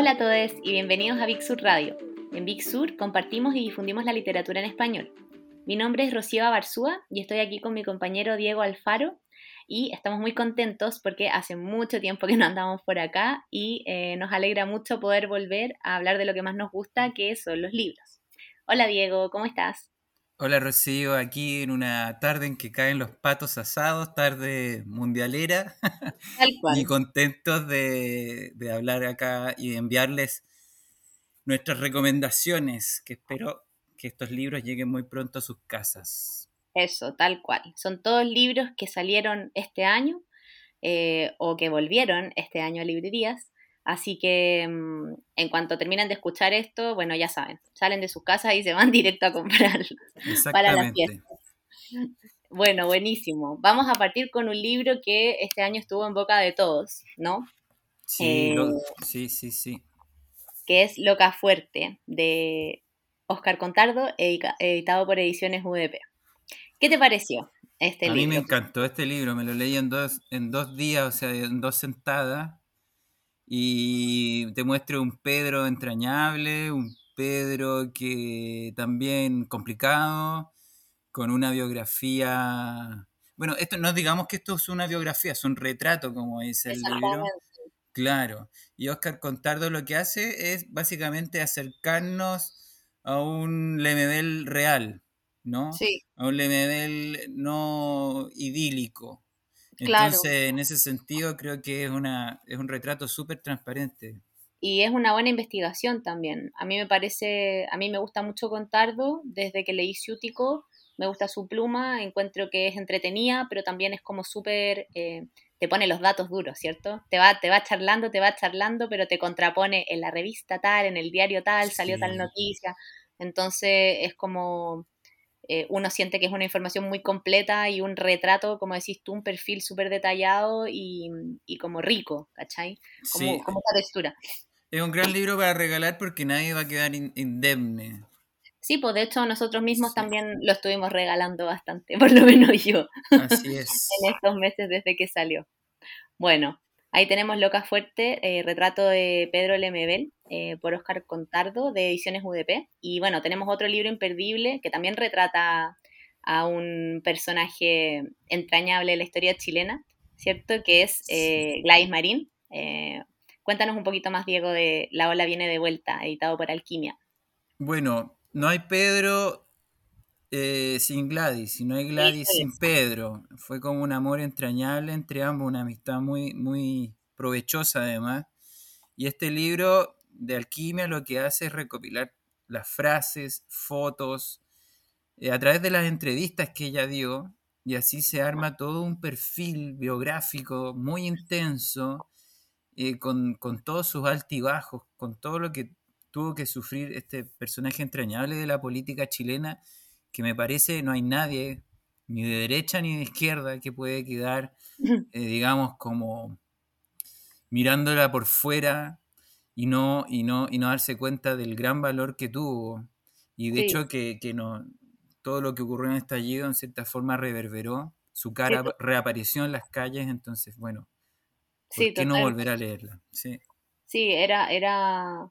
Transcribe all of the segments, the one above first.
Hola a todos y bienvenidos a Big Sur Radio. En Big Sur compartimos y difundimos la literatura en español. Mi nombre es Rocío Barzúa y estoy aquí con mi compañero Diego Alfaro y estamos muy contentos porque hace mucho tiempo que no andamos por acá y eh, nos alegra mucho poder volver a hablar de lo que más nos gusta, que son los libros. Hola Diego, ¿cómo estás? Hola Rocío, aquí en una tarde en que caen los patos asados, tarde mundialera, y contentos de, de, hablar acá y de enviarles nuestras recomendaciones, que espero que estos libros lleguen muy pronto a sus casas. Eso, tal cual. Son todos libros que salieron este año eh, o que volvieron este año a librerías Así que mm, en cuanto terminan de escuchar esto, bueno, ya saben, salen de sus casas y se van directo a comprar para la fiesta. Bueno, buenísimo. Vamos a partir con un libro que este año estuvo en boca de todos, ¿no? Sí, eh, sí, sí, sí. Que es Loca Fuerte, de Oscar Contardo, editado por Ediciones UDP. ¿Qué te pareció este libro? A mí me encantó este libro, me lo leí en dos, en dos días, o sea, en dos sentadas y te muestra un Pedro entrañable, un Pedro que también complicado, con una biografía... Bueno, esto no digamos que esto es una biografía, es un retrato, como dice el libro. Claro. Y Oscar Contardo lo que hace es básicamente acercarnos a un Lemebel real, ¿no? Sí. A un Lemebel no idílico. Entonces, en ese sentido, creo que es, una, es un retrato súper transparente. Y es una buena investigación también. A mí me parece, a mí me gusta mucho Contardo, desde que leí Ciútico, me gusta su pluma, encuentro que es entretenida, pero también es como súper, eh, te pone los datos duros, ¿cierto? Te va, te va charlando, te va charlando, pero te contrapone en la revista tal, en el diario tal, salió tal noticia. Entonces es como, eh, uno siente que es una información muy completa y un retrato, como decís tú, un perfil súper detallado y, como rico, ¿cachai? Como, como esa textura. Es un gran libro para regalar porque nadie va a quedar indemne. Sí, pues de hecho nosotros mismos también lo estuvimos regalando bastante, por lo menos yo. Así es. en estos meses desde que salió. Bueno, Ahí tenemos Loca Fuerte, eh, retrato de Pedro Lemebel eh, por Oscar Contardo de Ediciones UDP. Y bueno, tenemos otro libro imperdible que también retrata a un personaje entrañable de la historia chilena, ¿cierto? Que es eh, Gladys Marín. cuéntanos un poquito más, Diego, de La ola viene de vuelta, editado por Alquimia. Bueno, no hay Pedro sin Gladys, y no hay Gladys sin Pedro. Fue como un amor entrañable entre ambos, una amistad muy, muy provechosa además. Y este libro de alquimia lo que hace es recopilar las frases, fotos, eh, a través de las entrevistas que ella dio, y así se arma todo un perfil biográfico muy intenso, eh, con, con todos sus altibajos, con todo lo que tuvo que sufrir este personaje entrañable de la política chilena que me parece no hay nadie, ni de derecha ni de izquierda, que puede quedar, eh, digamos, como mirándola por fuera y no, y, no, y no darse cuenta del gran valor que tuvo. Y de hecho que, no, todo lo que ocurrió en el estallido en cierta forma reverberó, su cara reapareció en las calles, entonces, bueno, ¿por qué no volver a leerla? Sí, sí era, era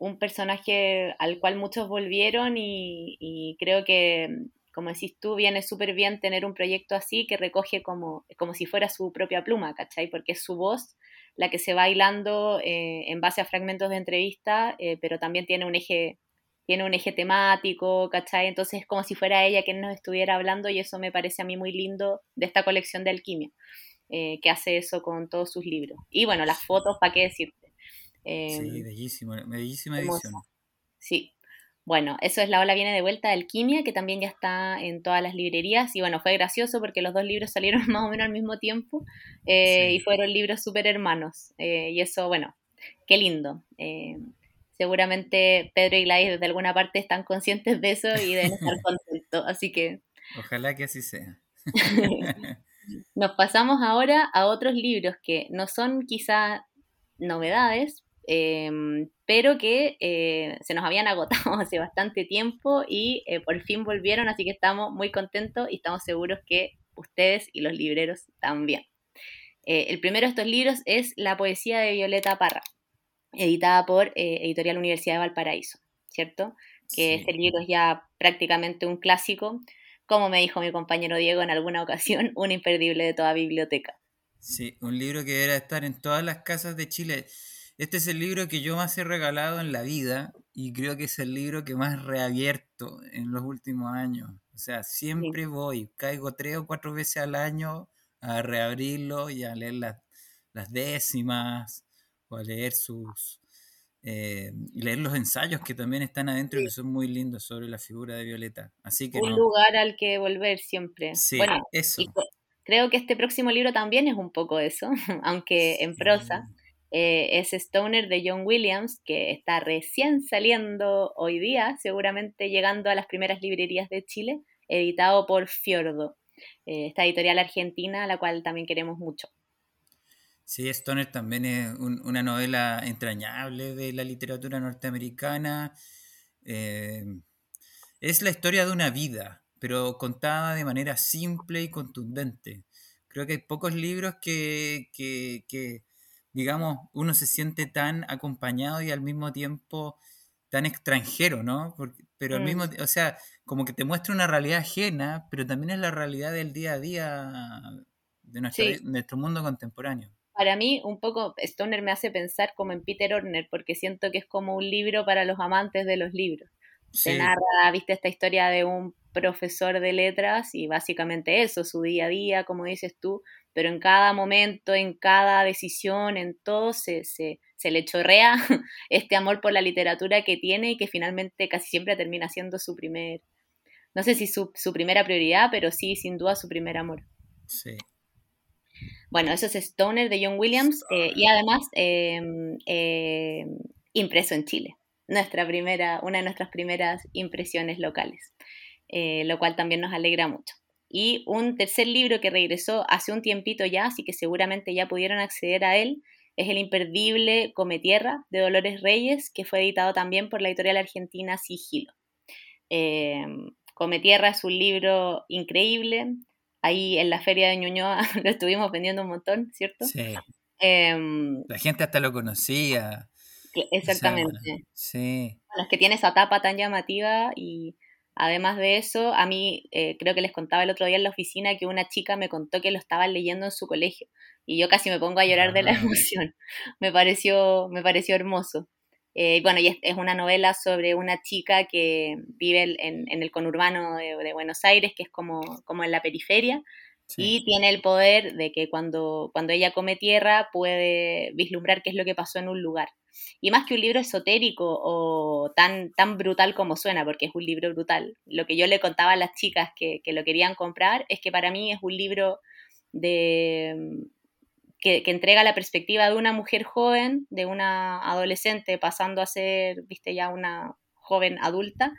un personaje al cual muchos volvieron y, creo que, como decís tú, viene súper bien tener un proyecto así que recoge como, como si fuera su propia pluma, ¿cachai? Porque es su voz la que se va hilando eh, en base a fragmentos de entrevista, eh, pero también tiene un eje tiene un eje temático, ¿cachai? Entonces es como si fuera ella quien nos estuviera hablando y eso me parece a mí muy lindo de esta colección de alquimia, eh, que hace eso con todos sus libros. Y bueno, las fotos, ¿para qué decir? Sí, em, bellísimo, bellísima edición. Sí. Bueno, eso es La Ola Viene de Vuelta de Alquimia, que también ya está en todas las librerías. Y bueno, fue gracioso porque los dos libros salieron más o menos al mismo tiempo eh, y fueron libros súper hermanos. Eh, y eso, bueno, qué lindo. Eh, seguramente Pedro y Gladys desde alguna parte están conscientes de eso y deben estar contentos. Así que. Ojalá que así sea. Nos pasamos ahora a otros libros que no son quizá novedades, Em, pero que eh, se nos habían agotado hace bastante tiempo y eh, por fin volvieron, así que estamos muy contentos y estamos seguros que ustedes y los libreros también. Eh, el primero de estos libros es La poesía de Violeta Parra. editada por Editorial Universidad de Valparaíso, ¿cierto? Que este libro es ya prácticamente un clásico, como me dijo mi compañero Diego en alguna ocasión, un imperdible de toda biblioteca. Sí, un libro que deberá estar en todas las casas de Chile. Este es el libro que yo más he regalado en la vida y creo que es el libro que más reabierto en los últimos años. O sea, siempre voy, caigo tres o cuatro veces al año a reabrirlo y a leer las, las décimas o a leer sus... Eh, leer los ensayos que también están adentro y que son muy lindos sobre la figura de Violeta. Así que un lugar al que volver siempre. Sí, eso. creo que este próximo libro también es un poco eso, aunque en prosa. Eh, es Stoner de John Williams, que está recién saliendo hoy día, seguramente llegando a las primeras librerías de Chile, editado por Fiordo, eh, esta editorial argentina a la cual también queremos mucho. Sí, Stoner también es una novela entrañable de la literatura norteamericana. Eh, es la historia de una vida, pero contada de manera simple y contundente. Creo que hay pocos libros que, digamos, uno se siente tan acompañado y al mismo tiempo tan extranjero, ¿no? pero al mismo mm. o sea, como que te muestra una realidad ajena, pero también es la realidad del día a día de nuestro mundo contemporáneo para mí un poco Stoner me hace pensar como en Peter Orner, porque siento que es como un libro para los amantes de los libros. Se narra, viste, esta historia de un profesor de letras y básicamente eso, su día a día, como dices tú, pero en cada momento, en cada decisión, en todo, se, se, se le chorrea este amor por la literatura que tiene y que finalmente casi siempre termina siendo su primer, no sé si su, su primera prioridad, pero sí, sin duda, su primer amor. Sí, bueno, eso es Stoner de John Williams eh, y además em, eh, impreso en Chile. Nuestra primera, una de nuestras primeras impresiones locales, eh, lo cual también nos alegra mucho. Y un tercer libro que regresó hace un tiempito ya, así que seguramente ya pudieron acceder a él, es el imperdible Come Tierra de Dolores Reyes, que fue editado también por la editorial argentina Sigilo. Em, Come Tierra es un libro increíble, ahí en la feria de Ñuñoa lo estuvimos vendiendo un montón, ¿cierto? Sí. Em, la gente hasta lo conocía. Exactamente. sí. Bueno, es que tiene esa tapa tan llamativa y además de eso, a mí eh, creo que les contaba el otro día en la oficina que una chica me contó que lo estaba leyendo en su colegio y yo casi me pongo a llorar de la ah. emoción. Me pareció, me pareció hermoso. Eh, bueno, y es, una novela sobre una chica que vive en, el conurbano de, Buenos Aires, que es como, como en la periferia, y tiene el poder de que cuando, cuando ella come tierra puede vislumbrar qué es lo que pasó en un lugar. Y más que un libro esotérico o tan, tan brutal como suena, porque es un libro brutal, lo que yo le contaba a las chicas que, que lo querían comprar es que para mí es un libro de, que, entrega la perspectiva de una mujer joven, de una adolescente pasando a ser, viste, ya una joven adulta,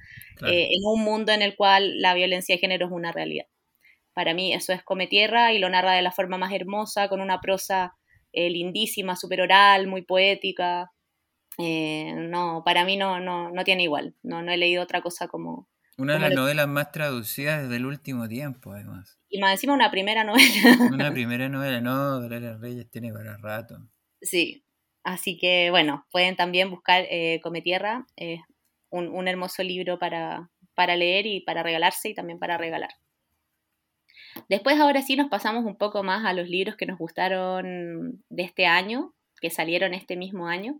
eh, en un mundo en el cual la violencia de género es una realidad. Para mí eso es Come Tierra y lo narra de la forma más hermosa, con una prosa eh, lindísima, súper oral, muy poética. Eh, no, para mí no, no, no tiene igual. No, no he leído otra cosa como, una de las novelas más traducidas desde el último tiempo, además. Y más encima una primera novela. Una primera novela, no, Dolores Reyes tiene para rato. Sí, así que bueno, pueden también buscar eh, Come Tierra, un, un, hermoso libro para, para leer y para regalarse y también para regalar. Después ahora sí nos pasamos un poco más a los libros que nos gustaron de este año, que salieron este mismo año.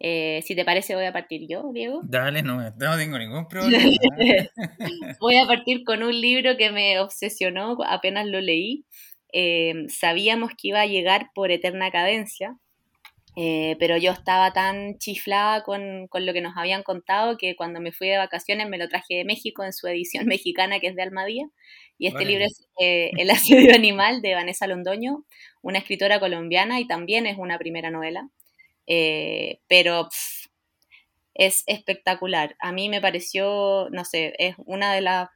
Eh, si te parece, voy a partir yo, Diego. Dale, no, no tengo ningún problema. voy a partir con un libro que me obsesionó apenas lo leí. Eh, sabíamos que iba a llegar por eterna cadencia, eh, pero yo estaba tan chiflada con, con, lo que nos habían contado que cuando me fui de vacaciones me lo traje de México en su edición mexicana que es de Almadía. Y este libro es El asedio animal de Vanessa Londoño, una escritora colombiana y también es una primera novela. Eh, pero es espectacular. A mí me pareció, no sé, es una de las...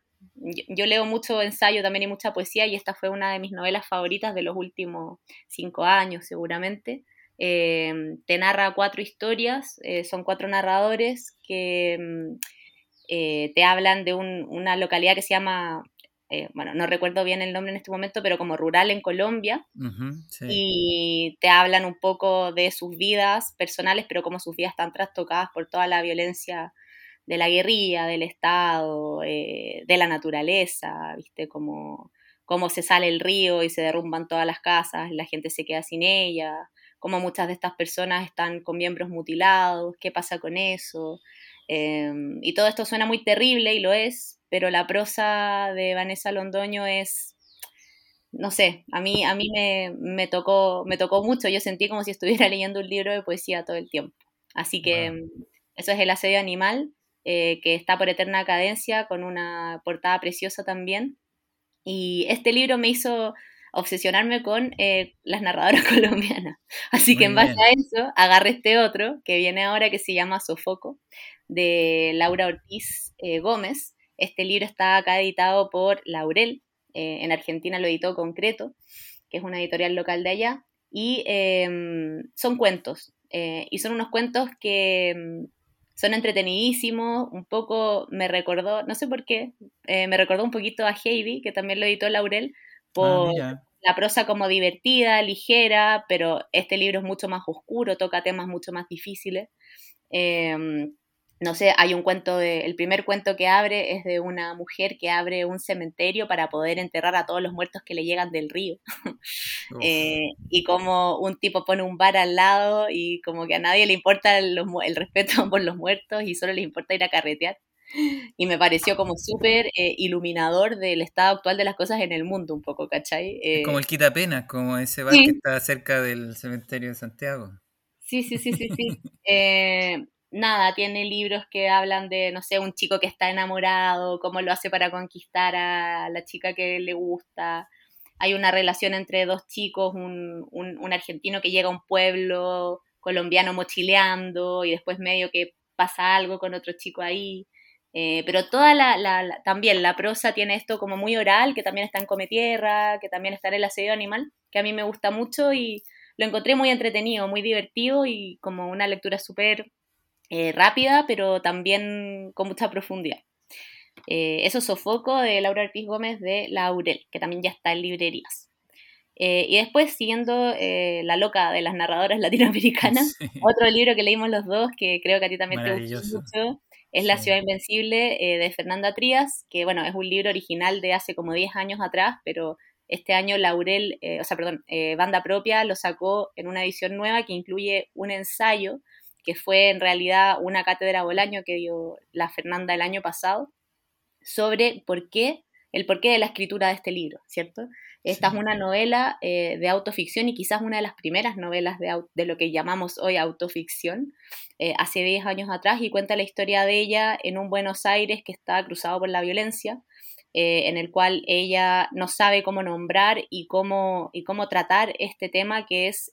Yo, leo mucho ensayo también y mucha poesía y esta fue una de mis novelas favoritas de los últimos cinco años seguramente. Eh, te narra cuatro historias, eh, son cuatro narradores que mm, te hablan de una localidad que se llama eh, bueno, no recuerdo bien el nombre en este momento, pero como rural en Colombia, y te hablan un poco de sus vidas personales, pero como sus vidas están trastocadas por toda la violencia de la guerrilla, del Estado, eh, de la naturaleza, ¿viste? Como cómo se sale el río y se derrumban todas las casas, la gente se queda sin ella, cómo muchas de estas personas están con miembros mutilados, qué pasa con eso. Em, y todo esto suena muy terrible y lo es, pero la prosa de Vanessa Londoño es, no sé, a mí, a mí me, tocó, me tocó mucho, yo sentí como si estuviera leyendo un libro de poesía todo el tiempo. Así que em, eso es El asedio animal, eh, que está por eterna cadencia, con una portada preciosa también. Y este libro me hizo obsesionarme con eh, las narradoras colombianas. Así que en base a eso, agarré este otro que viene ahora que se llama Sofoco, de Laura Ortiz eh, Gómez. Este libro está acá editado por Laurel, eh, en Argentina lo editó Concreto, que es una editorial local de allá, y em, son cuentos, y son unos cuentos que em, son entretenidísimos, un poco me recordó, no sé por qué, eh, me recordó un poquito a Heidi, que también lo editó Laurel, por ah, la prosa como divertida, ligera, pero este libro es mucho más oscuro, toca temas mucho más difíciles. Em, no sé, hay un cuento de, el primer cuento que abre es de una mujer que abre un cementerio para poder enterrar a todos los muertos que le llegan del río. Eh, y como un tipo pone un bar al lado y como que a nadie le importa el, respeto por los muertos y solo le importa ir a carretear. Y me pareció como súper eh, iluminador del estado actual de las cosas en el mundo, un poco, ¿cachai? como el quitapenas, como ese bar que está cerca del cementerio de Santiago. Sí, sí, sí, sí, sí. Nada, tiene libros que hablan de, no sé, un chico que está enamorado, cómo lo hace para conquistar a la chica que le gusta. Hay una relación entre dos chicos, un, un, argentino que llega a un pueblo colombiano mochileando y después medio que pasa algo con otro chico ahí. Eh, pero toda la, la, también la prosa tiene esto como muy oral, que también está en Cometierra, que también está en El asedio animal, que a mí me gusta mucho y lo encontré muy entretenido, muy divertido y como una lectura súper eh, rápida, pero también con mucha profundidad. Eh, eso Sofoco de Laura Ortiz Gómez de Laurel, que también ya está en librerías. Eh, y después, siguiendo La loca de las narradoras latinoamericanas, otro libro que leímos los dos, que creo que a ti también te gustó mucho, es La ciudad invencible de Fernanda Trías, que bueno, es un libro original de hace como 10 años atrás, pero este año Laurel, o sea, perdón, Banda Propia lo sacó en una edición nueva que incluye un ensayo que fue en realidad una cátedra Bolaño que dio la Fernanda el año pasado, sobre por qué, el porqué de la escritura de este libro, ¿cierto? Esta es una novela eh, de autoficción y quizás una de las primeras novelas de, lo que llamamos hoy autoficción, eh, hace 10 años atrás, y cuenta la historia de ella en un Buenos Aires que está cruzado por la violencia, eh, en el cual ella no sabe cómo nombrar y cómo, y cómo tratar este tema que es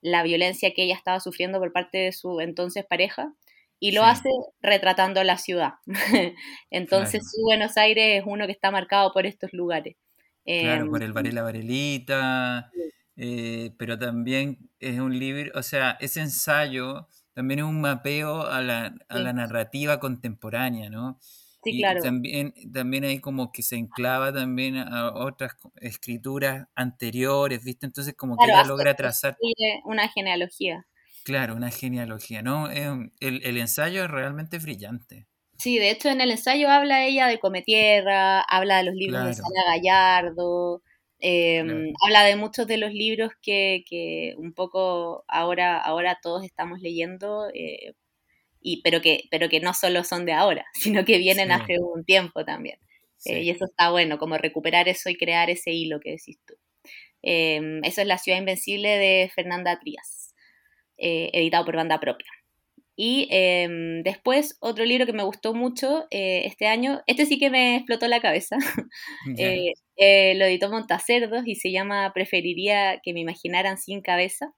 la violencia que ella estaba sufriendo por parte de su entonces pareja y lo hace retratando la ciudad. entonces su Buenos Aires es uno que está marcado por estos lugares. Claro, por el Varela Varelita, eh, pero también es un libro, o sea, ese ensayo también es un mapeo a la, a la narrativa contemporánea, ¿no? Sí, claro. También, también hay como que se enclava también a otras escrituras anteriores, ¿viste? Entonces como que ella logra trazar... Una genealogía. Claro, una genealogía, ¿no? el, el, ensayo es realmente brillante. Sí, de hecho en el ensayo habla ella de Cometierra, habla de los libros de Sara Gallardo, em, habla de muchos de los libros que, que, un poco ahora, ahora todos estamos leyendo, eh, y, pero, que, pero que no solo son de ahora, sino que vienen hace un tiempo también. Eh, y eso está bueno, como recuperar eso y crear ese hilo que decís tú. Em, eso es La Ciudad Invencible de Fernanda Trías, eh, editado por banda propia. Y em, después, otro libro que me gustó mucho eh, este año, este sí que me explotó la cabeza, lo editó Montacerdos y se llama Preferiría que me imaginaran sin cabeza,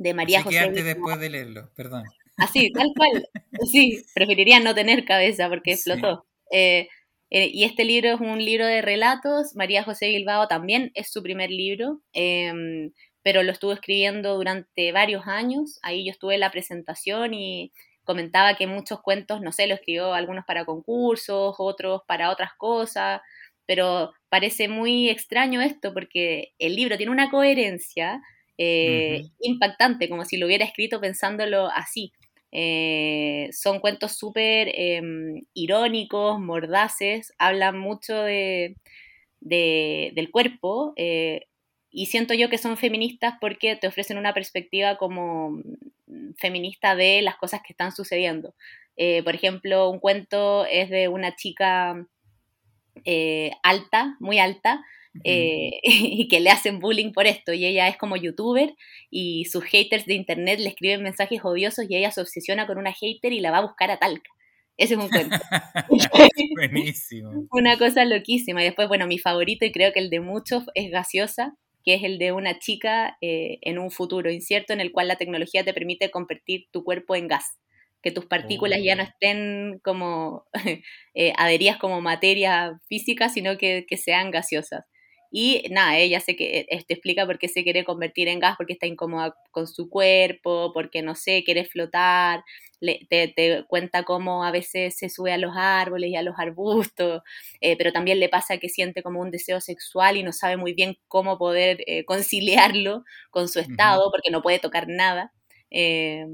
de María José. después de leerlo, perdón. Así, tal cual. Sí, preferiría no tener cabeza porque explotó. Eh, eh, y este libro es un libro de relatos. María José Bilbao también es su primer libro, em, pero lo estuvo escribiendo durante varios años. Ahí yo estuve en la presentación y comentaba que muchos cuentos, no sé, lo escribió algunos para concursos, otros para otras cosas, pero parece muy extraño esto porque el libro tiene una coherencia eh, impactante, como si lo hubiera escrito pensándolo así. Eh, son cuentos súper em, irónicos, mordaces, hablan mucho de, del cuerpo eh, y siento yo que son feministas porque te ofrecen una perspectiva como mm, feminista de las cosas que están sucediendo. Eh, por ejemplo, un cuento es de una chica alta, muy alta, eh, y que le hacen bullying por esto. Y ella es como youtuber y sus haters de internet le escriben mensajes odiosos y ella se obsesiona con una hater y la va a buscar a Talca. Ese es un cuento. Buenísimo. Una cosa loquísima. Y después, bueno, mi favorito y creo que el de muchos es Gaseosa, que es el de una chica eh, en un futuro incierto en el cual la tecnología te permite convertir tu cuerpo en gas que tus partículas ya no oh. estén como eh, adheridas como materia física, sino que, que, sean gaseosas. Y nada, ella se que, este, explica por qué se quiere convertir en gas, porque está incómoda con su cuerpo, porque no sé, quiere flotar, te, cuenta cómo a veces se sube a los árboles y a los arbustos, eh, pero también le pasa que siente como un deseo sexual y no sabe muy bien cómo poder eh, conciliarlo con su estado, porque no puede tocar nada. Eh,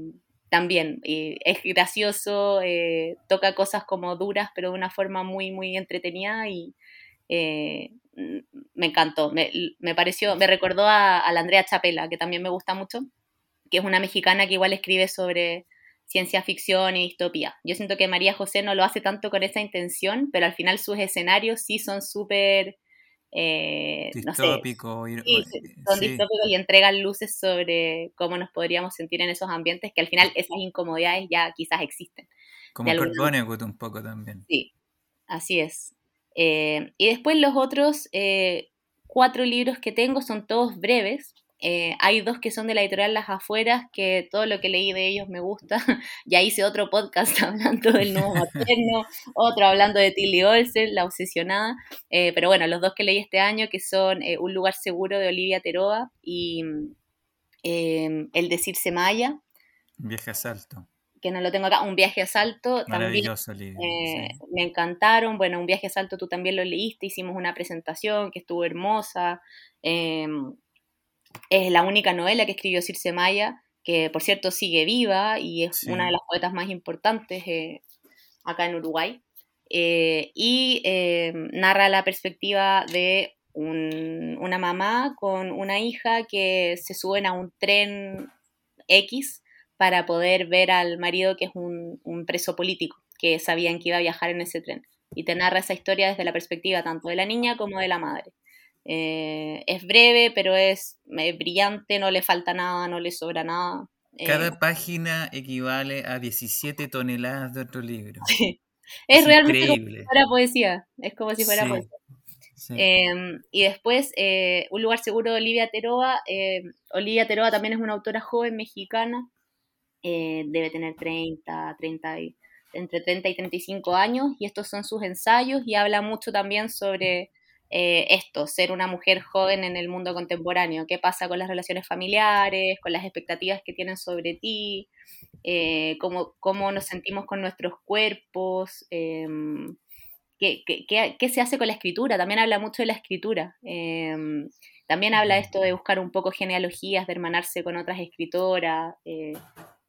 también es gracioso, toca cosas como duras, pero de una forma muy, muy entretenida y me encantó, me, pareció, me recordó a, la Andrea Chapela, que también me gusta mucho, que es una mexicana que igual escribe sobre ciencia ficción y distopía. Yo siento que María José no lo hace tanto con esa intención, pero al final sus escenarios sí son súper... Eh, distópicos. son distópicos y entregan luces sobre cómo nos podríamos sentir en esos ambientes que al final esas incomodidades ya quizás existen. Como Kurt un poco también. Sí, así es. Eh, y después los otros eh, cuatro libros que tengo son todos breves. Eh, hay dos que son de la editorial Las Afueras, que todo lo que leí de ellos me gusta. ya hice otro podcast hablando del nuevo materno, otro hablando de Tilly Olsen, La Obsesionada. pero bueno, los dos que leí este año, que son Un lugar seguro de Olivia Teroa y El decirse Maya. Viaje a Salto que no lo tengo acá, Un viaje a salto. Maravilloso también, eh, Me encantaron. Bueno, Un viaje a salto tú también lo leíste, hicimos una presentación que estuvo hermosa. Em, es la única novela que escribió Circe Maya, que por cierto sigue viva y es una de las poetas más importantes eh, acá en Uruguay. Eh, y em, narra la perspectiva de una mamá con una hija que se suben a un tren X para poder ver al marido que es un, preso político, que sabían que iba a viajar en ese tren. Y te narra esa historia desde la perspectiva tanto de la niña como de la madre. Eh, es breve, pero es brillante, no le falta nada, no le sobra nada. Cada eh, página equivale a 17 toneladas de otro libro. Es, realmente como si fuera poesía. Es como si fuera poesía. Em, y después, eh, Un lugar seguro de Olivia Teroa. Olivia Teroa también es una autora joven mexicana eh, debe tener 30, 30 y, entre 30 y 35 años, y estos son sus ensayos y habla mucho también sobre eh, esto, ser una mujer joven en el mundo contemporáneo, qué pasa con las relaciones familiares, con las expectativas que tienen sobre ti, eh, cómo, cómo, nos sentimos con nuestros cuerpos, em, qué, qué, qué, se hace con la escritura, también habla mucho de la escritura. Em, también habla esto de buscar un poco genealogías, de hermanarse con otras escritoras,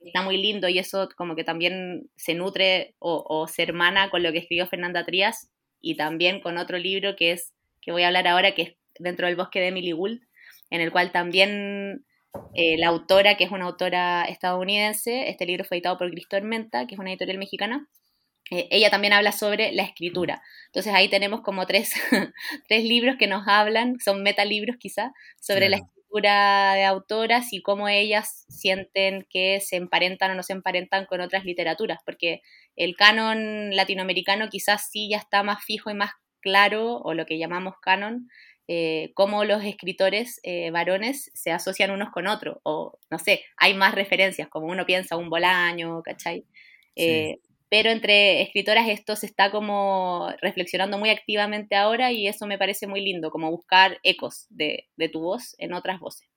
está muy lindo y eso como que también se nutre o, se hermana con lo que escribió Fernanda Trías y también con otro libro que es, que voy a hablar ahora, que es Dentro del bosque de Emily Gould, en el cual también eh, la autora, que es una autora estadounidense, este libro fue editado por Cristo Menta, que es una editorial mexicana, eh, ella también habla sobre la escritura. Entonces ahí tenemos como tres, tres libros que nos hablan, son metalibros quizá, sobre la escritura de autoras y cómo ellas sienten que se emparentan o no se emparentan con otras literaturas, porque el canon latinoamericano quizás sí ya está más fijo y más claro, o lo que llamamos canon, eh, cómo los escritores eh, varones se asocian unos con otros, o no sé, hay más referencias, como uno piensa un Bolaño, ¿cachai? Eh, pero entre escritoras esto se está como reflexionando muy activamente ahora y eso me parece muy lindo, como buscar ecos de, tu voz en otras voces.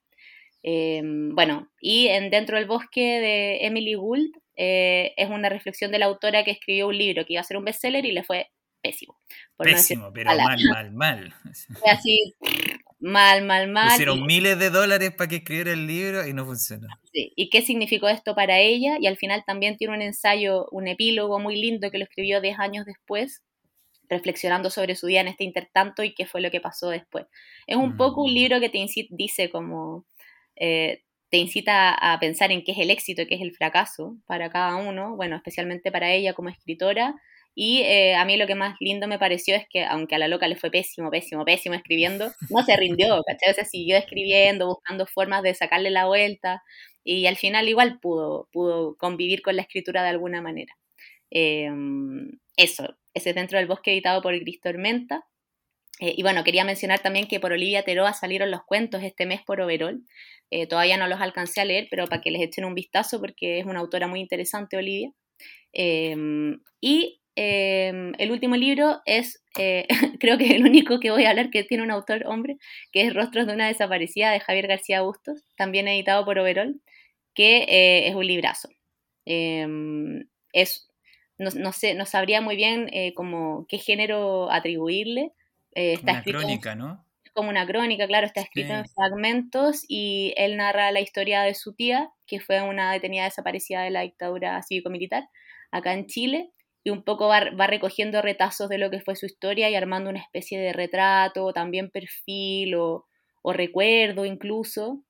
Em, bueno, y en Dentro del Bosque de Emily Gould eh, es una reflexión de la autora que escribió un libro que iba a ser un bestseller y le fue pésimo. pésimo, pero mal, mal, mal. Así, mal, mal, mal. Pusieron miles de dólares para que escribiera el libro y no funcionó. Sí. ¿Y qué significó esto para ella? Y al final también tiene un ensayo, un epílogo muy lindo que lo escribió 10 años después, reflexionando sobre su vida en este intertanto y qué fue lo que pasó después. Es un poco un mm. libro que te dice como, eh, te incita a pensar en qué es el éxito y qué es el fracaso para cada uno, bueno, especialmente para ella como escritora. Y eh, a mí lo que más lindo me pareció es que, aunque a la loca le fue pésimo, pésimo, pésimo escribiendo, no se rindió, ¿cachai? O sea, siguió escribiendo, buscando formas de sacarle la vuelta y al final igual pudo, pudo convivir con la escritura de alguna manera. Em, eso, ese Dentro del Bosque editado por Gris Tormenta. Eh, y bueno, quería mencionar también que por Olivia Teroa salieron los cuentos este mes por Overol. Eh, todavía no los alcancé a leer, pero para que les echen un vistazo porque es una autora muy interesante, Olivia. Em, y em, el último libro es, eh, creo que el único que voy a hablar que tiene un autor hombre, que es Rostros de una desaparecida de Javier García Bustos, también editado por Overol, que es un librazo. es no, sé, no sabría muy bien eh, como qué género atribuirle. Eh, está una crónica, ¿no? Es como una crónica, claro, está escrito en fragmentos y él narra la historia de su tía, que fue una detenida desaparecida de la dictadura cívico-militar acá en Chile, y un poco va, recogiendo retazos de lo que fue su historia y armando una especie de retrato, también perfil o, o recuerdo incluso,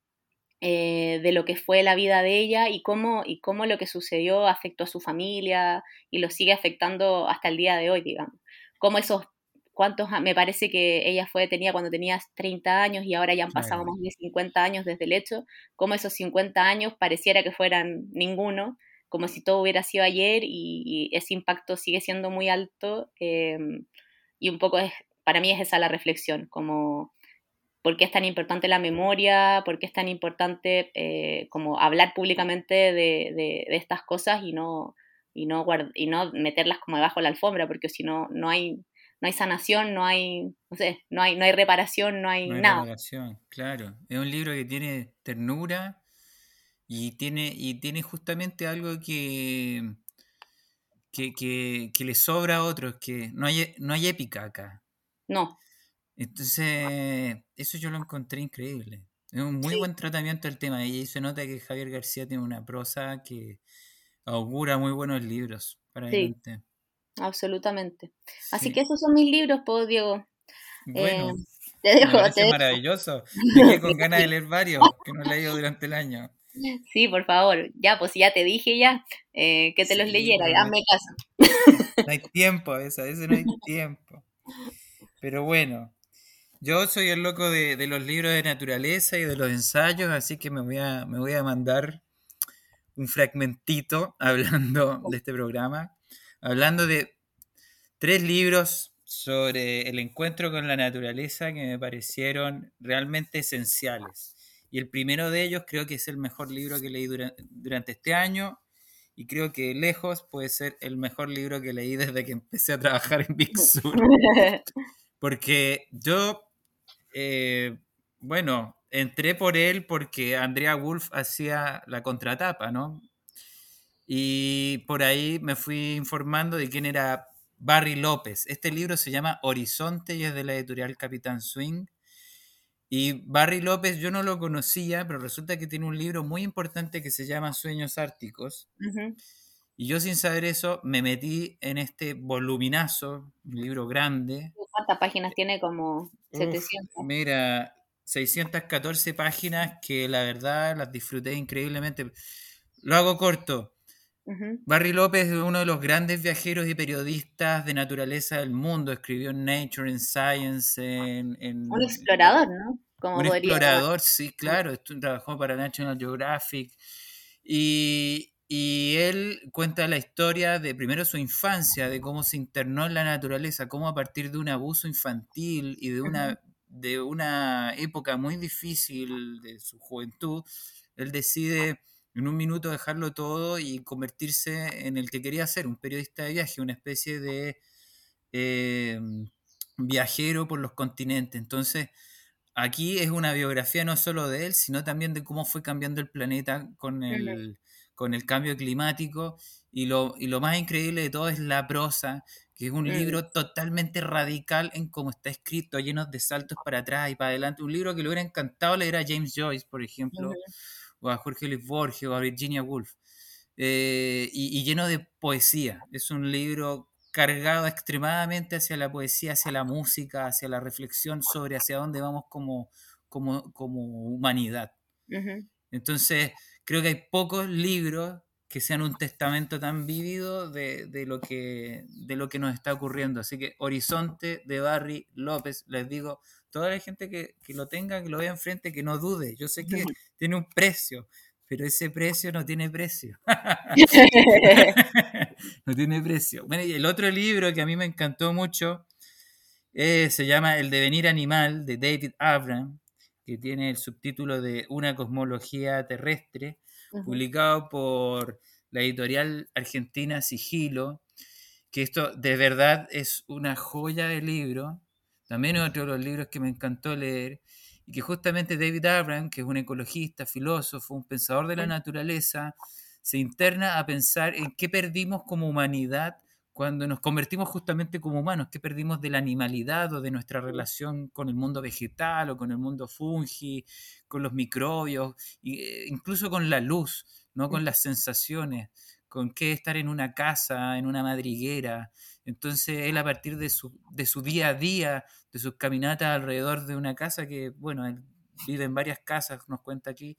eh, de lo que fue la vida de ella y cómo, y cómo lo que sucedió afectó a su familia y lo sigue afectando hasta el día de hoy, digamos. Cómo esos, cuántos, me parece que ella fue detenida cuando tenía 30 años y ahora ya han pasado más de 50 años desde el hecho, cómo esos 50 años pareciera que fueran ninguno, como si todo hubiera sido ayer y, ese impacto sigue siendo muy alto em, y un poco es, para mí es esa la reflexión, como por qué es tan importante la memoria, por qué es tan importante eh, como hablar públicamente de, estas cosas y no, y, no y no meterlas como debajo de la alfombra, porque si no, no hay, no hay sanación, no hay, no sé, no hay, no hay reparación, no hay, no hay nada. Reparación, claro. Es un libro que tiene ternura y tiene, y tiene justamente algo que, que, que le sobra a otros, que no hay, no hay épica acá. No. Entonces, eso yo lo encontré increíble. Es un muy buen tratamiento del tema. Y ahí se nota que Javier García tiene una prosa que augura muy buenos libros para sí, Absolutamente. Así que esos son mis libros, pues, Diego. Bueno, eh, te dejo. te maravilloso. Me quedé con ganas de leer varios que no he leído durante el año. Sí, por favor. Ya, pues ya te dije ya eh, que te los leyera. Hazme caso. No hay tiempo, eso, eso no hay tiempo. Pero bueno, yo soy el loco de, los libros de naturaleza y de los ensayos, así que me voy a, me voy a mandar un fragmentito hablando de este programa, hablando de tres libros sobre el encuentro con la naturaleza que me parecieron realmente esenciales. Y el primero de ellos creo que es el mejor libro que leí durante, este año y creo que lejos puede ser el mejor libro que leí desde que empecé a trabajar en Big Sur. Porque yo eh, bueno, entré por él porque Andrea Wolf hacía la contratapa, ¿no? Y por ahí me fui informando de quién era Barry López. Este libro se llama Horizonte y es de la editorial Capitán Swing. Y Barry López yo no lo conocía, pero resulta que tiene un libro muy importante que se llama Sueños Árticos. Y yo sin saber eso me metí en este voluminazo, un libro grande. ¿Cuántas páginas tiene? Como 700. mira, 614 páginas que la verdad las disfruté increíblemente. Lo hago corto. Barry López es uno de los grandes viajeros y periodistas de naturaleza del mundo. Escribió en Nature, en Science, en... un explorador, ¿no? un explorador, sí, claro. Trabajó para National Geographic. Y, y él cuenta la historia de primero su infancia, de cómo se internó en la naturaleza, cómo a partir de un abuso infantil y de una, de una época muy difícil de su juventud, él decide en un minuto dejarlo todo y convertirse en el que quería ser, un periodista de viaje, una especie de em, viajero por los continentes. Entonces, aquí es una biografía no solo de él, sino también de cómo fue cambiando el planeta con el con el cambio climático y lo, y lo más increíble de todo es la prosa, que es un libro totalmente radical en cómo está escrito, lleno de saltos para atrás y para adelante. Un libro que le hubiera encantado leer a James Joyce, por ejemplo, Ujú. O a Jorge Luis Borges o a Virginia Woolf, eh, y, y lleno de poesía. Es un libro cargado extremadamente hacia la poesía, hacia la música, hacia la reflexión sobre hacia dónde vamos como, como, como humanidad. Entonces, creo que hay pocos libros que sean un testamento tan vívido de, de lo, que, de lo que nos está ocurriendo. Así que Horizonte de Barry López, les digo, toda la gente que, que lo tenga, que lo vea enfrente, que no dude. Yo sé que tiene un precio, pero ese precio no tiene precio. no tiene precio. Bueno, y el otro libro que a mí me encantó mucho eh, se llama El devenir animal de David Abram, que tiene el subtítulo de Una cosmología terrestre, publicado por la editorial argentina Sigilo, que esto de verdad es una joya de libro. También es otro de los libros que me encantó leer. Y que justamente David Abram, que es un ecologista, filósofo, un pensador de la naturaleza, se interna a pensar en qué perdimos como humanidad cuando nos convertimos justamente como humanos, qué perdimos de la animalidad o de nuestra relación con el mundo vegetal o con el mundo fungi, con los microbios, e incluso con la luz, no con las sensaciones, con qué estar en una casa, en una madriguera. Entonces él a partir de su, de su día a día, de sus caminatas alrededor de una casa, que bueno, él vive en varias casas, nos cuenta aquí,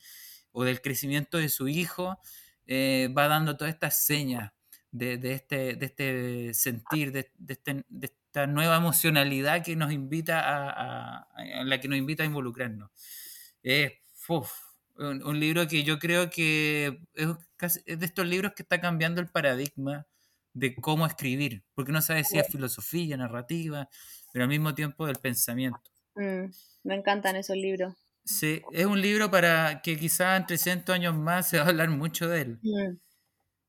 o del crecimiento de su hijo, eh, va dando todas estas señas de, de, este, de este sentir, de, de, este, de, esta nueva emocionalidad que nos invita a, la que nos invita a involucrarnos. Un, un, libro que yo creo que es, casi, es, de estos libros que está cambiando el paradigma de cómo escribir, porque no sabe si es filosofía, narrativa, pero al mismo tiempo del pensamiento. Mm, me encantan esos libros. Sí, es un libro para que quizás en 300 años más se va a hablar mucho de él. Mm.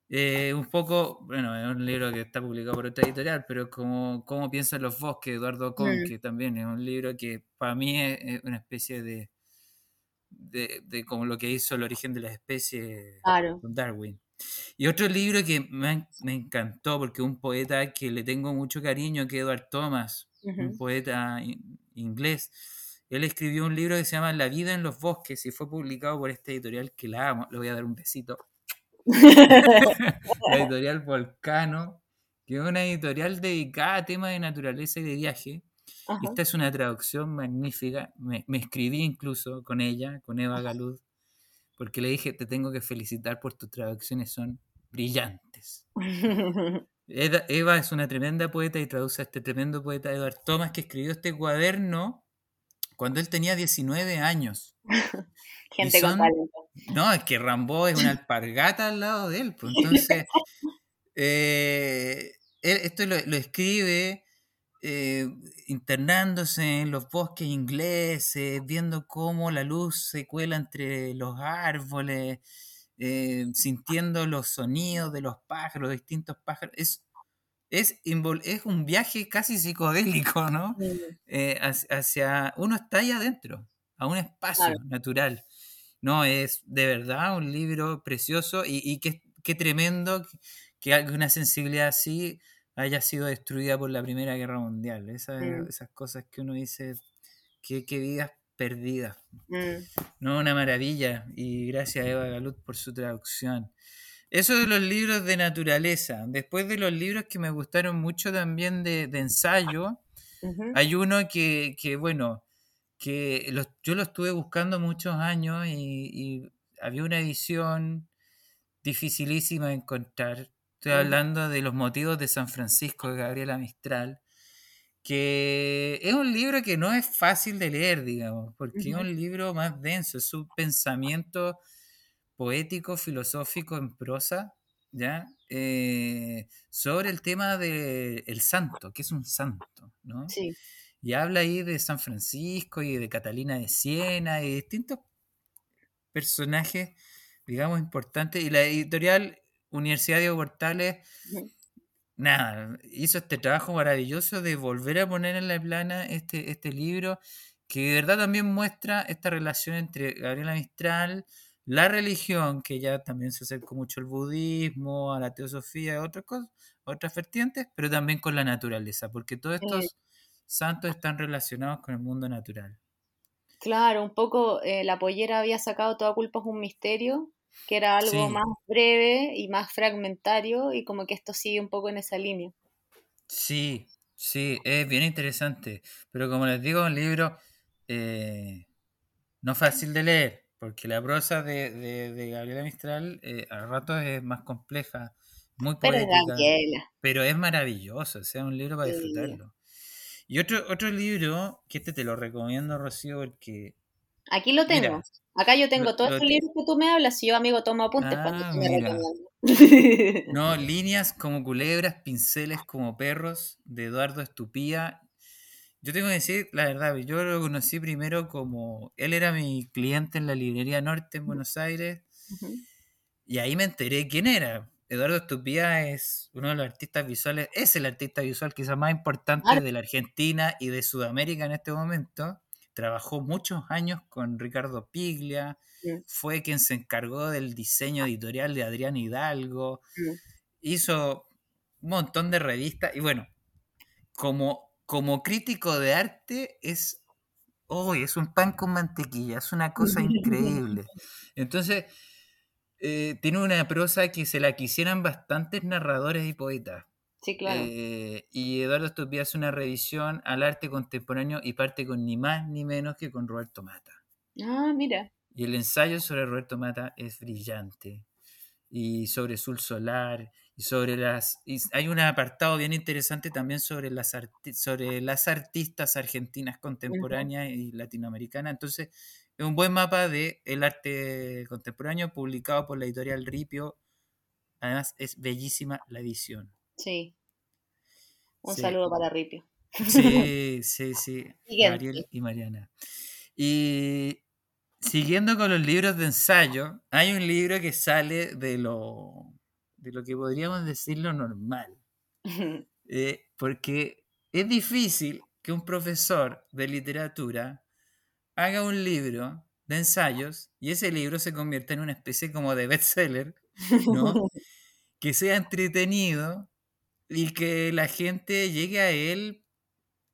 Eh, un poco, bueno, es un libro que está publicado por otra editorial, pero como Cómo piensan los bosques, Eduardo Con, Mm. que también es un libro que para mí es, es una especie de, de, de, como lo que hizo el origen de las especies claro. con Darwin. Y otro libro que me, me, encantó, porque un poeta que le tengo mucho cariño, que Edward Thomas, uh -huh. un poeta in, inglés, él escribió un libro que se llama La vida en los bosques y fue publicado por esta editorial que la amo. Le voy a dar un besito. la editorial Volcano, que es una editorial dedicada a temas de naturaleza y de viaje. Esta es una traducción magnífica. Me, me, escribí incluso con ella, con Eva Galud, porque le dije, te tengo que felicitar por tus traducciones, son brillantes. Eva, Eva es una tremenda poeta y traduce a este tremendo poeta Edward Thomas que escribió este cuaderno cuando él tenía 19 años. Gente son, con talento. No, es que Rambo es una alpargata al lado de él. Pues, entonces, eh, él, esto lo, lo escribe eh, internándose en los bosques ingleses, viendo cómo la luz se cuela entre los árboles, eh, sintiendo los sonidos de los pájaros, los distintos pájaros. Es, es, es un viaje casi psicodélico, ¿no? Eh, hacia, uno está ahí adentro, a un espacio claro. natural. No, es de verdad un libro precioso y, y qué, qué tremendo que, que una sensibilidad así haya sido destruida por la Primera Guerra Mundial. Esa, mm. Esas cosas que uno dice, qué, qué vidas perdidas. Mm. No, una maravilla. Y gracias a Eva Galut por su traducción. Eso de los libros de naturaleza. Después de los libros que me gustaron mucho también de, de ensayo, uh -huh. hay uno que, que bueno, que los, yo lo estuve buscando muchos años y, y había una edición dificilísima de encontrar. Estoy hablando de Los motivos de San Francisco de Gabriela Mistral, que es un libro que no es fácil de leer, digamos, porque uh -huh. es un libro más denso, es un pensamiento poético, filosófico en prosa, ¿ya? Eh, sobre el tema del el santo, que es un santo, ¿no? Sí. Y habla ahí de San Francisco y de Catalina de Siena y distintos personajes, digamos, importantes. Y la editorial Universidad de Portales, nada, hizo este trabajo maravilloso de volver a poner en la plana este, este libro, que de verdad también muestra esta relación entre Gabriela Mistral, la religión, que ya también se acercó mucho al budismo, a la teosofía, a otras cosas, otras vertientes, pero también con la naturaleza, porque todos Eh, estos santos están relacionados con el mundo natural. claro, un poco eh, la pollera había sacado Toda culpa es un misterio, que era algo Sí, más breve y más fragmentario, y como que esto sigue un poco en esa línea. sí, sí, es bien interesante, pero como les digo, es un libro eh, no fácil de leer, porque la prosa de, de- de Gabriela Mistral eh, a ratos es más compleja, muy Pero poética, Gabriela. pero es maravilloso, o sea, un libro para Sí. disfrutarlo. Y otro, otro libro, que este te lo recomiendo, Rocío, porque, Aquí lo tengo. mira, Acá yo tengo todos lo estos te- libros que tú me hablas y yo, amigo, tomo apuntes cuando Ah, tú me recomiendas. No, líneas como culebras, pinceles como perros, de Eduardo Estupía. Yo tengo que decir, la verdad, yo lo conocí primero como, él era mi cliente en la librería Norte en Buenos Aires, y ahí me enteré quién era. Eduardo Estupía es uno de los artistas visuales, es el artista visual quizás más importante de la Argentina y de Sudamérica en este momento. Trabajó muchos años con Ricardo Piglia, fue quien se encargó del diseño editorial de Adrián Hidalgo, hizo un montón de revistas y bueno, como, como crítico de arte es, oh, es un pan con mantequilla, es una cosa increíble. Entonces, eh, tiene una prosa que se la quisieran bastantes narradores y poetas. Sí, claro. Eh, y Eduardo Estupía hace una revisión al arte contemporáneo y parte con ni más ni menos que con Roberto Mata. Ah, mira. Y el ensayo sobre Roberto Mata es brillante. Y sobre Sul Solar, y sobre las. y hay un apartado bien interesante también sobre las, arti- sobre las artistas argentinas contemporáneas y latinoamericanas. Entonces, es un buen mapa del el arte contemporáneo publicado por la editorial Ripio. Además, es bellísima la edición. Sí. Un Sí, saludo para Ripio. sí, sí, sí. Siguiente. y Mariana. Y siguiendo con los libros de ensayo, hay un libro que sale de lo, de lo que podríamos decir lo normal. Eh, porque es difícil que un profesor de literatura haga un libro de ensayos y ese libro se convierta en una especie como de bestseller, ¿no? Que sea entretenido y que la gente llegue a él,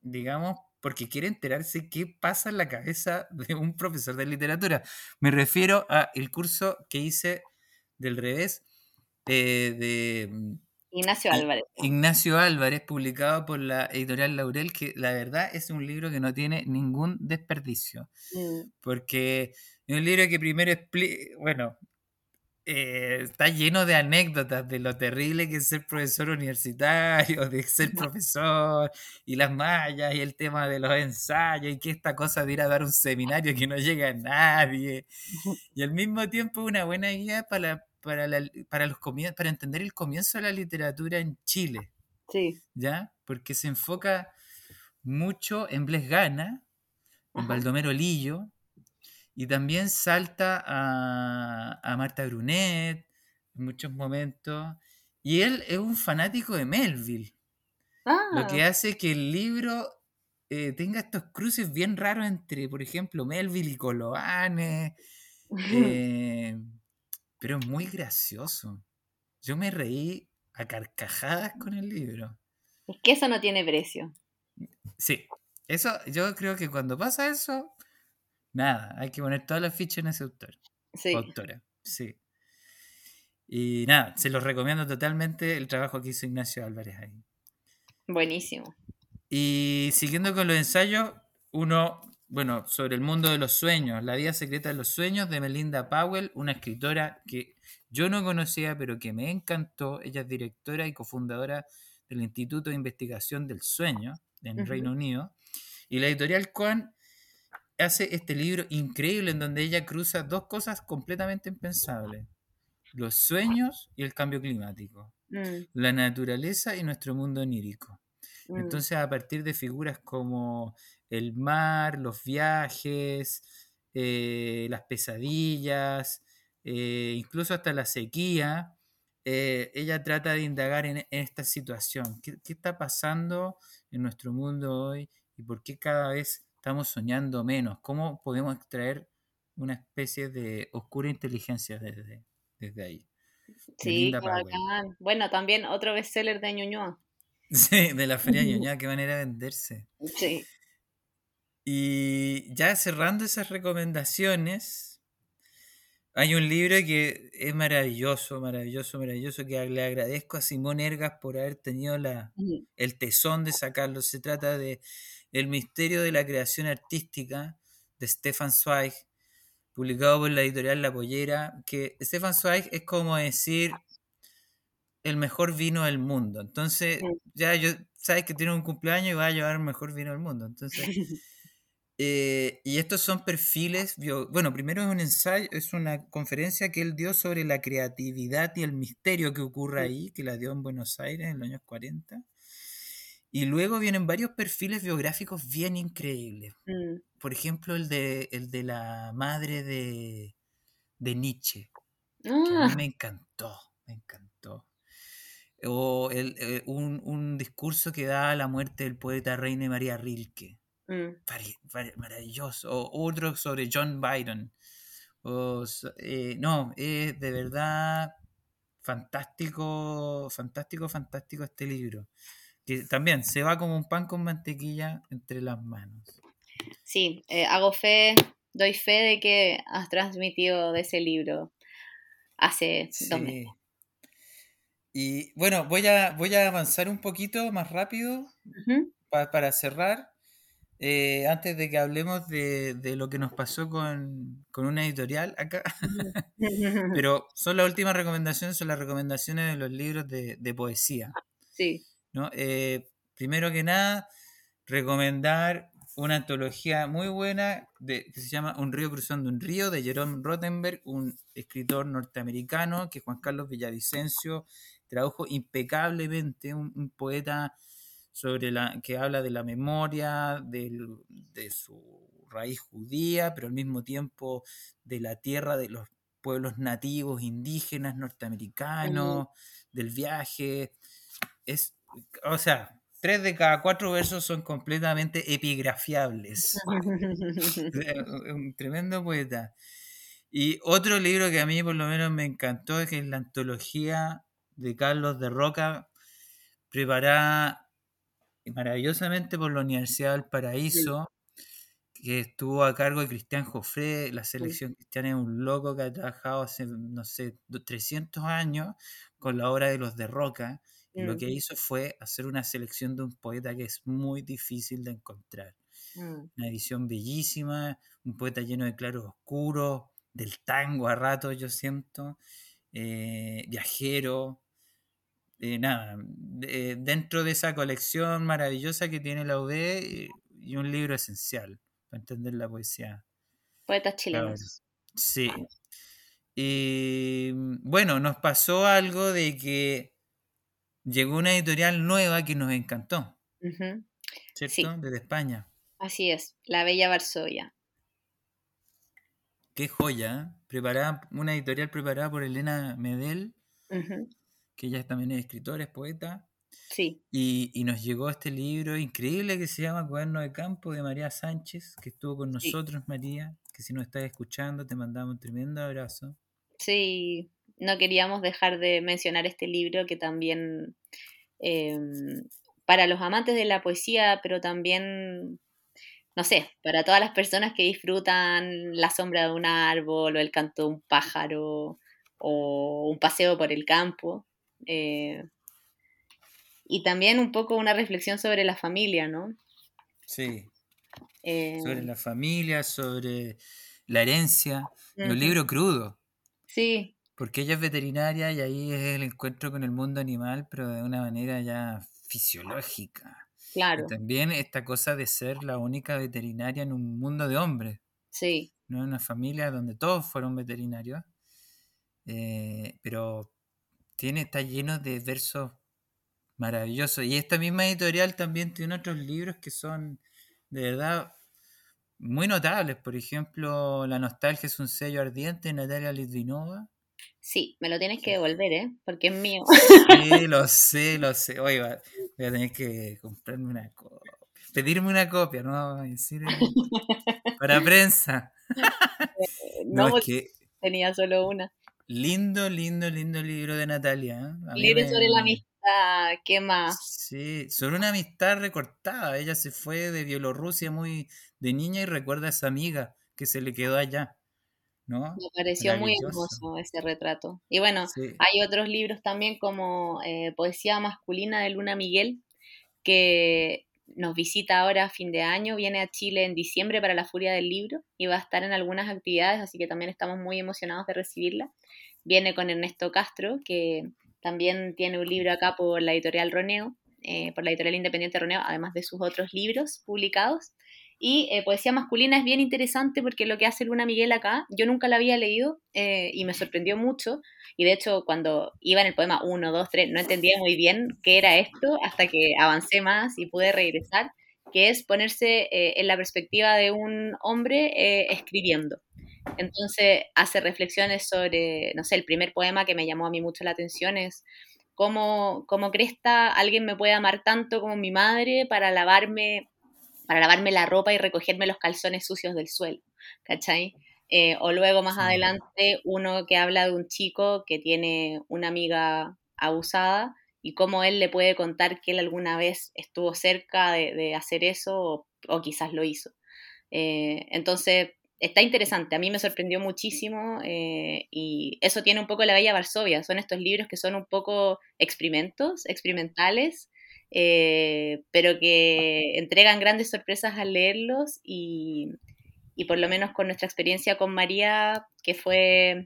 digamos, porque quiere enterarse qué pasa en la cabeza de un profesor de literatura. Me refiero a el curso que hice del revés eh, de mm, Ignacio Álvarez. Ignacio Álvarez, publicado por la editorial Laurel, que la verdad es un libro que no tiene ningún desperdicio, Mm, porque es un libro que primero explica, bueno, eh, está lleno de anécdotas de lo terrible que es ser profesor universitario, de ser profesor, y las mallas, y el tema de los ensayos, y que esta cosa de ir a dar un seminario que no llega a nadie, y al mismo tiempo una buena guía para, para, la- para, los comien- para entender el comienzo de la literatura en Chile, Sí. ¿ya? Porque se enfoca mucho en Bles Gana, en. Baldomero Lillo, y también salta a, a Marta Brunet en muchos momentos. Y él es un fanático de Melville, lo Ah, que hace que el libro eh, tenga estos cruces bien raros entre, por ejemplo, Melville y Coloane. eh, pero es muy gracioso. Yo me reí a carcajadas con el libro. es que eso no tiene precio. Sí, eso, yo creo que cuando pasa eso, nada, hay que poner todas las fichas en ese autor. Sí. Autora, sí. Y nada, se los recomiendo totalmente el trabajo que hizo Ignacio Álvarez ahí. Buenísimo. Y siguiendo con los ensayos, uno, bueno, sobre el mundo de los sueños, La vida secreta de los sueños de Melinda Powell, una escritora que yo no conocía, pero que me encantó. Ella es directora y cofundadora del Instituto de Investigación del Sueño en Ujú. Reino Unido. Y la editorial Coan hace este libro increíble en donde ella cruza dos cosas completamente impensables. Los sueños y el cambio climático. Mm, La naturaleza y nuestro mundo onírico. mm. Entonces, a partir de figuras como el mar, los viajes, eh, las pesadillas, eh, incluso hasta la sequía, eh, ella trata de indagar en, en esta situación. ¿Qué, qué está pasando en nuestro mundo hoy y por qué cada vez estamos soñando menos? ¿Cómo podemos extraer una especie de oscura inteligencia desde, desde ahí? Sí. Bueno, también otro bestseller de Ñuñoa. Sí, de la Feria de Ñuñoa, qué manera de venderse. Sí. Y ya cerrando esas recomendaciones, hay un libro que es maravilloso, maravilloso, maravilloso, que le agradezco a Simón Ergas por haber tenido la, el tesón de sacarlo. Se trata de El misterio de la creación artística de Stefan Zweig, publicado por la editorial La Pollera, que Stefan Zweig es como decir el mejor vino del mundo. Entonces, ya yo sabes que tiene un cumpleaños y va a llevar el mejor vino del mundo. Entonces, eh, y estos son perfiles, bueno, primero es un ensayo, es una conferencia que él dio sobre la creatividad y el misterio que ocurre ahí, que la dio en Buenos Aires en los años 40. Y luego vienen varios perfiles biográficos bien increíbles. Mm. Por ejemplo, el de, el de la madre de, de Nietzsche. Que a mí ah. me encantó, me encantó. O el, eh, un, un, discurso que da a la muerte del poeta Reine María Rilke. Mm. Maravilloso. O otro sobre John Byron. O, eh, no, es de verdad fantástico, fantástico, fantástico este libro que también se va como un pan con mantequilla entre las manos. Sí, eh, hago fe, doy fe de que has transmitido de ese libro hace dos meses. Y bueno, voy a, voy a avanzar un poquito más rápido para cerrar. Eh, antes de que hablemos de, lo que nos pasó con, una editorial acá. Pero son las últimas recomendaciones, son las recomendaciones de los libros de, de poesía. Sí. ¿No? Eh, primero que nada, recomendar una antología muy buena de, que se llama Un río cruzando un río de Jerome Rottenberg, un escritor norteamericano que Juan Carlos Villavicencio tradujo impecablemente, un, poeta sobre la, que habla de la memoria, de su raíz judía, pero al mismo tiempo de la tierra de los pueblos nativos indígenas norteamericanos, del viaje. Es o sea, tres de cada cuatro versos son completamente epigrafiables. un tremendo poeta. Y otro libro que a mí por lo menos me encantó es que es la antología de Carlos de Roca, preparada maravillosamente por la Universidad del Paraíso, que estuvo a cargo de Cristian Joffre. La selección cristiana es un loco que ha trabajado hace, no sé, 300 años con la obra de los de Roca lo que hizo fue hacer una selección de un poeta que es muy difícil de encontrar. Mm. Una edición bellísima, un poeta lleno de claros oscuros, del tango a rato, yo siento, eh, viajero. Eh, nada, dentro de esa colección maravillosa que tiene la UD y un libro esencial para entender la poesía. Poetas chilenos. Sí. Y bueno, nos pasó algo de que llegó una editorial nueva que nos encantó. ¿Cierto? Desde España. Así es, La Bella Varsovia. Qué joya, ¿eh? preparada, una editorial preparada por Elena Medel, que ella también es escritora, es poeta. Sí. Y, nos llegó este libro increíble que se llama Cuaderno de Campo de María Sánchez, que estuvo con nosotros, María, que si nos estás escuchando te mandamos un tremendo abrazo. Sí, no queríamos dejar de mencionar este libro que también em, para los amantes de la poesía, pero también, no sé, para todas las personas que disfrutan la sombra de un árbol o el canto de un pájaro o un paseo por el campo. Eh, y también un poco una reflexión sobre la familia, ¿no? Sí. Eh, sobre la familia, sobre la herencia, un libro crudo. Sí, porque ella es veterinaria y ahí es el encuentro con el mundo animal, pero de una manera ya fisiológica. Claro. Y también esta cosa de ser la única veterinaria en un mundo de hombres. Sí. No una familia donde todos fueron veterinarios. Eh, pero tiene, está lleno de versos maravillosos. Y esta misma editorial también tiene otros libros que son de verdad muy notables. Por ejemplo, La nostalgia es un sello ardiente de Natalia Litvinova. Sí, me lo tienes que devolver, ¿eh? Porque es mío. Sí, lo sé, lo sé. Oye, voy a tener que comprarme una copia. Pedirme una copia, ¿no? Decir, para prensa. Eh, no, es que... tenía solo una. lindo, lindo, lindo libro de Natalia. ¿eh? Libro sobre la amistad, ¿qué más? Sí, sobre una amistad recortada. Ella se fue de Bielorrusia muy de niña y recuerda a esa amiga que se le quedó allá. ¿No? Me pareció muy hermoso ese retrato. Y bueno, hay otros libros también como eh, Poesía masculina de Luna Miguel, que nos visita ahora a fin de año, viene a Chile en diciembre para la Furia del Libro y va a estar en algunas actividades, así que también estamos muy emocionados de recibirla. Viene con Ernesto Castro, que también tiene un libro acá por la editorial Roneo, eh, por la editorial independiente Roneo, además de sus otros libros publicados. Y eh, poesía masculina es bien interesante porque lo que hace Luna Miguel acá, yo nunca la había leído eh, y me sorprendió mucho. Y de hecho, cuando iba en el poema 1, 2, 3, no entendía muy bien qué era esto hasta que avancé más y pude regresar, que es ponerse eh, en la perspectiva de un hombre escribiendo. Entonces hace reflexiones sobre, no sé, el primer poema que me llamó a mí mucho la atención es cómo, cómo cresta alguien me puede amar tanto como mi madre para lavarme para lavarme la ropa y recogerme los calzones sucios del suelo, ¿cachai? Eh, o luego más adelante uno que habla de un chico que tiene una amiga abusada y cómo él le puede contar que él alguna vez estuvo cerca de, hacer eso o, quizás lo hizo. Eh, entonces, está interesante, a mí me sorprendió muchísimo eh, y eso tiene un poco la Bella Varsovia, son estos libros que son un poco experimentos, experimentales, eh, pero que entregan grandes sorpresas al leerlos y, por lo menos con nuestra experiencia con María, que fue,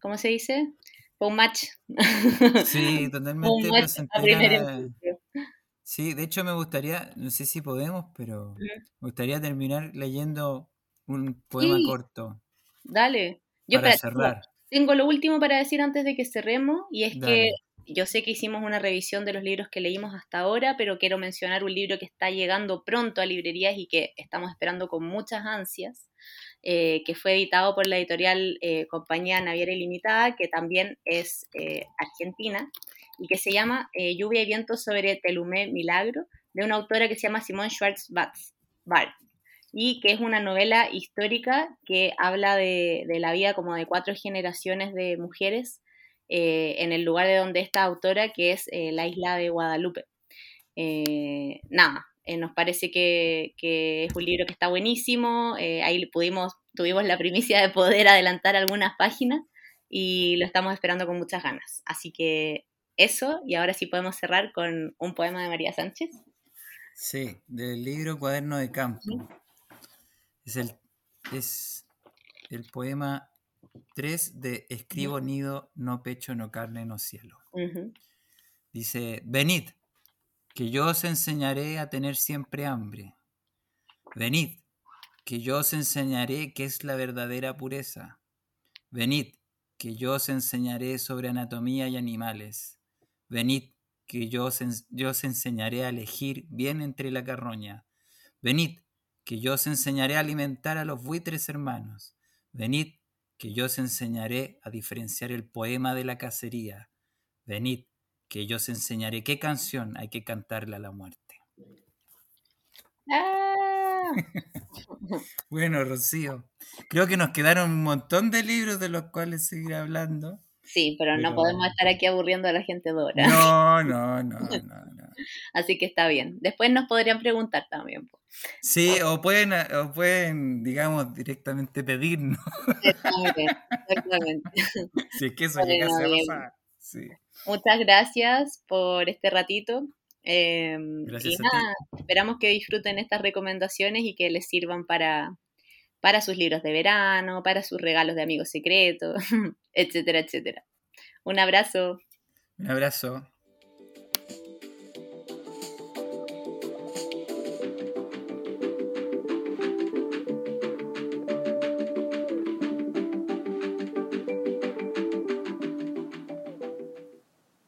¿cómo se dice? Fue un match. Sí, totalmente. Sí, de hecho me gustaría, no sé si podemos, pero me gustaría terminar leyendo un poema corto. Dale. Yo para cerrar. Tengo lo último para decir antes de que cerremos y es que yo sé que hicimos una revisión de los libros que leímos hasta ahora, pero quiero mencionar un libro que está llegando pronto a librerías y que estamos esperando con muchas ansias, eh, que fue editado por la editorial eh, Compañía Naviera Ilimitada, que también es eh, argentina, y que se llama Lluvia y Viento sobre Telumé Milagro, de una autora que se llama Simone schwartz Bart, y que es una novela histórica que habla de, de la vida como de cuatro generaciones de mujeres eh, en el lugar de donde esta autora, que es eh, la isla de Guadalupe. Eh, nada, nos parece que, es un libro que está buenísimo, ahí pudimos, tuvimos la primicia de poder adelantar algunas páginas y lo estamos esperando con muchas ganas. Así que eso, y ahora sí podemos cerrar con un poema de María Sánchez. Sí, del libro Cuaderno de Campo. Es el, es el poema 3 de Escribo nido, no pecho, no carne, no cielo. Dice, venid, que yo os enseñaré a tener siempre hambre. Venid, que yo os enseñaré qué es la verdadera pureza. Venid, que yo os enseñaré sobre anatomía y animales. Venid, que yo os, yo os enseñaré a elegir bien entre la carroña. Venid, que yo os enseñaré a alimentar a los buitres hermanos. Venid, que yo os enseñaré a diferenciar el poema de la cacería. Venid, que yo os enseñaré qué canción hay que cantarle a la muerte. Ah. bueno, Rocío, creo que nos quedaron un montón de libros de los cuales seguir hablando. Sí, pero, no podemos estar aquí aburriendo a la gente de. No, no, no, no, no. Así que está bien. Después nos podrían preguntar también. Sí, o pueden, o pueden, digamos, directamente pedirnos. Exactamente, exactamente. Si es que eso llega a pasar. Sí. Muchas gracias por este ratito. Em, y nada, esperamos que disfruten estas recomendaciones y que les sirvan para, para sus libros de verano, para sus regalos de amigos secretos, etcétera, etcétera. Un abrazo. Un abrazo.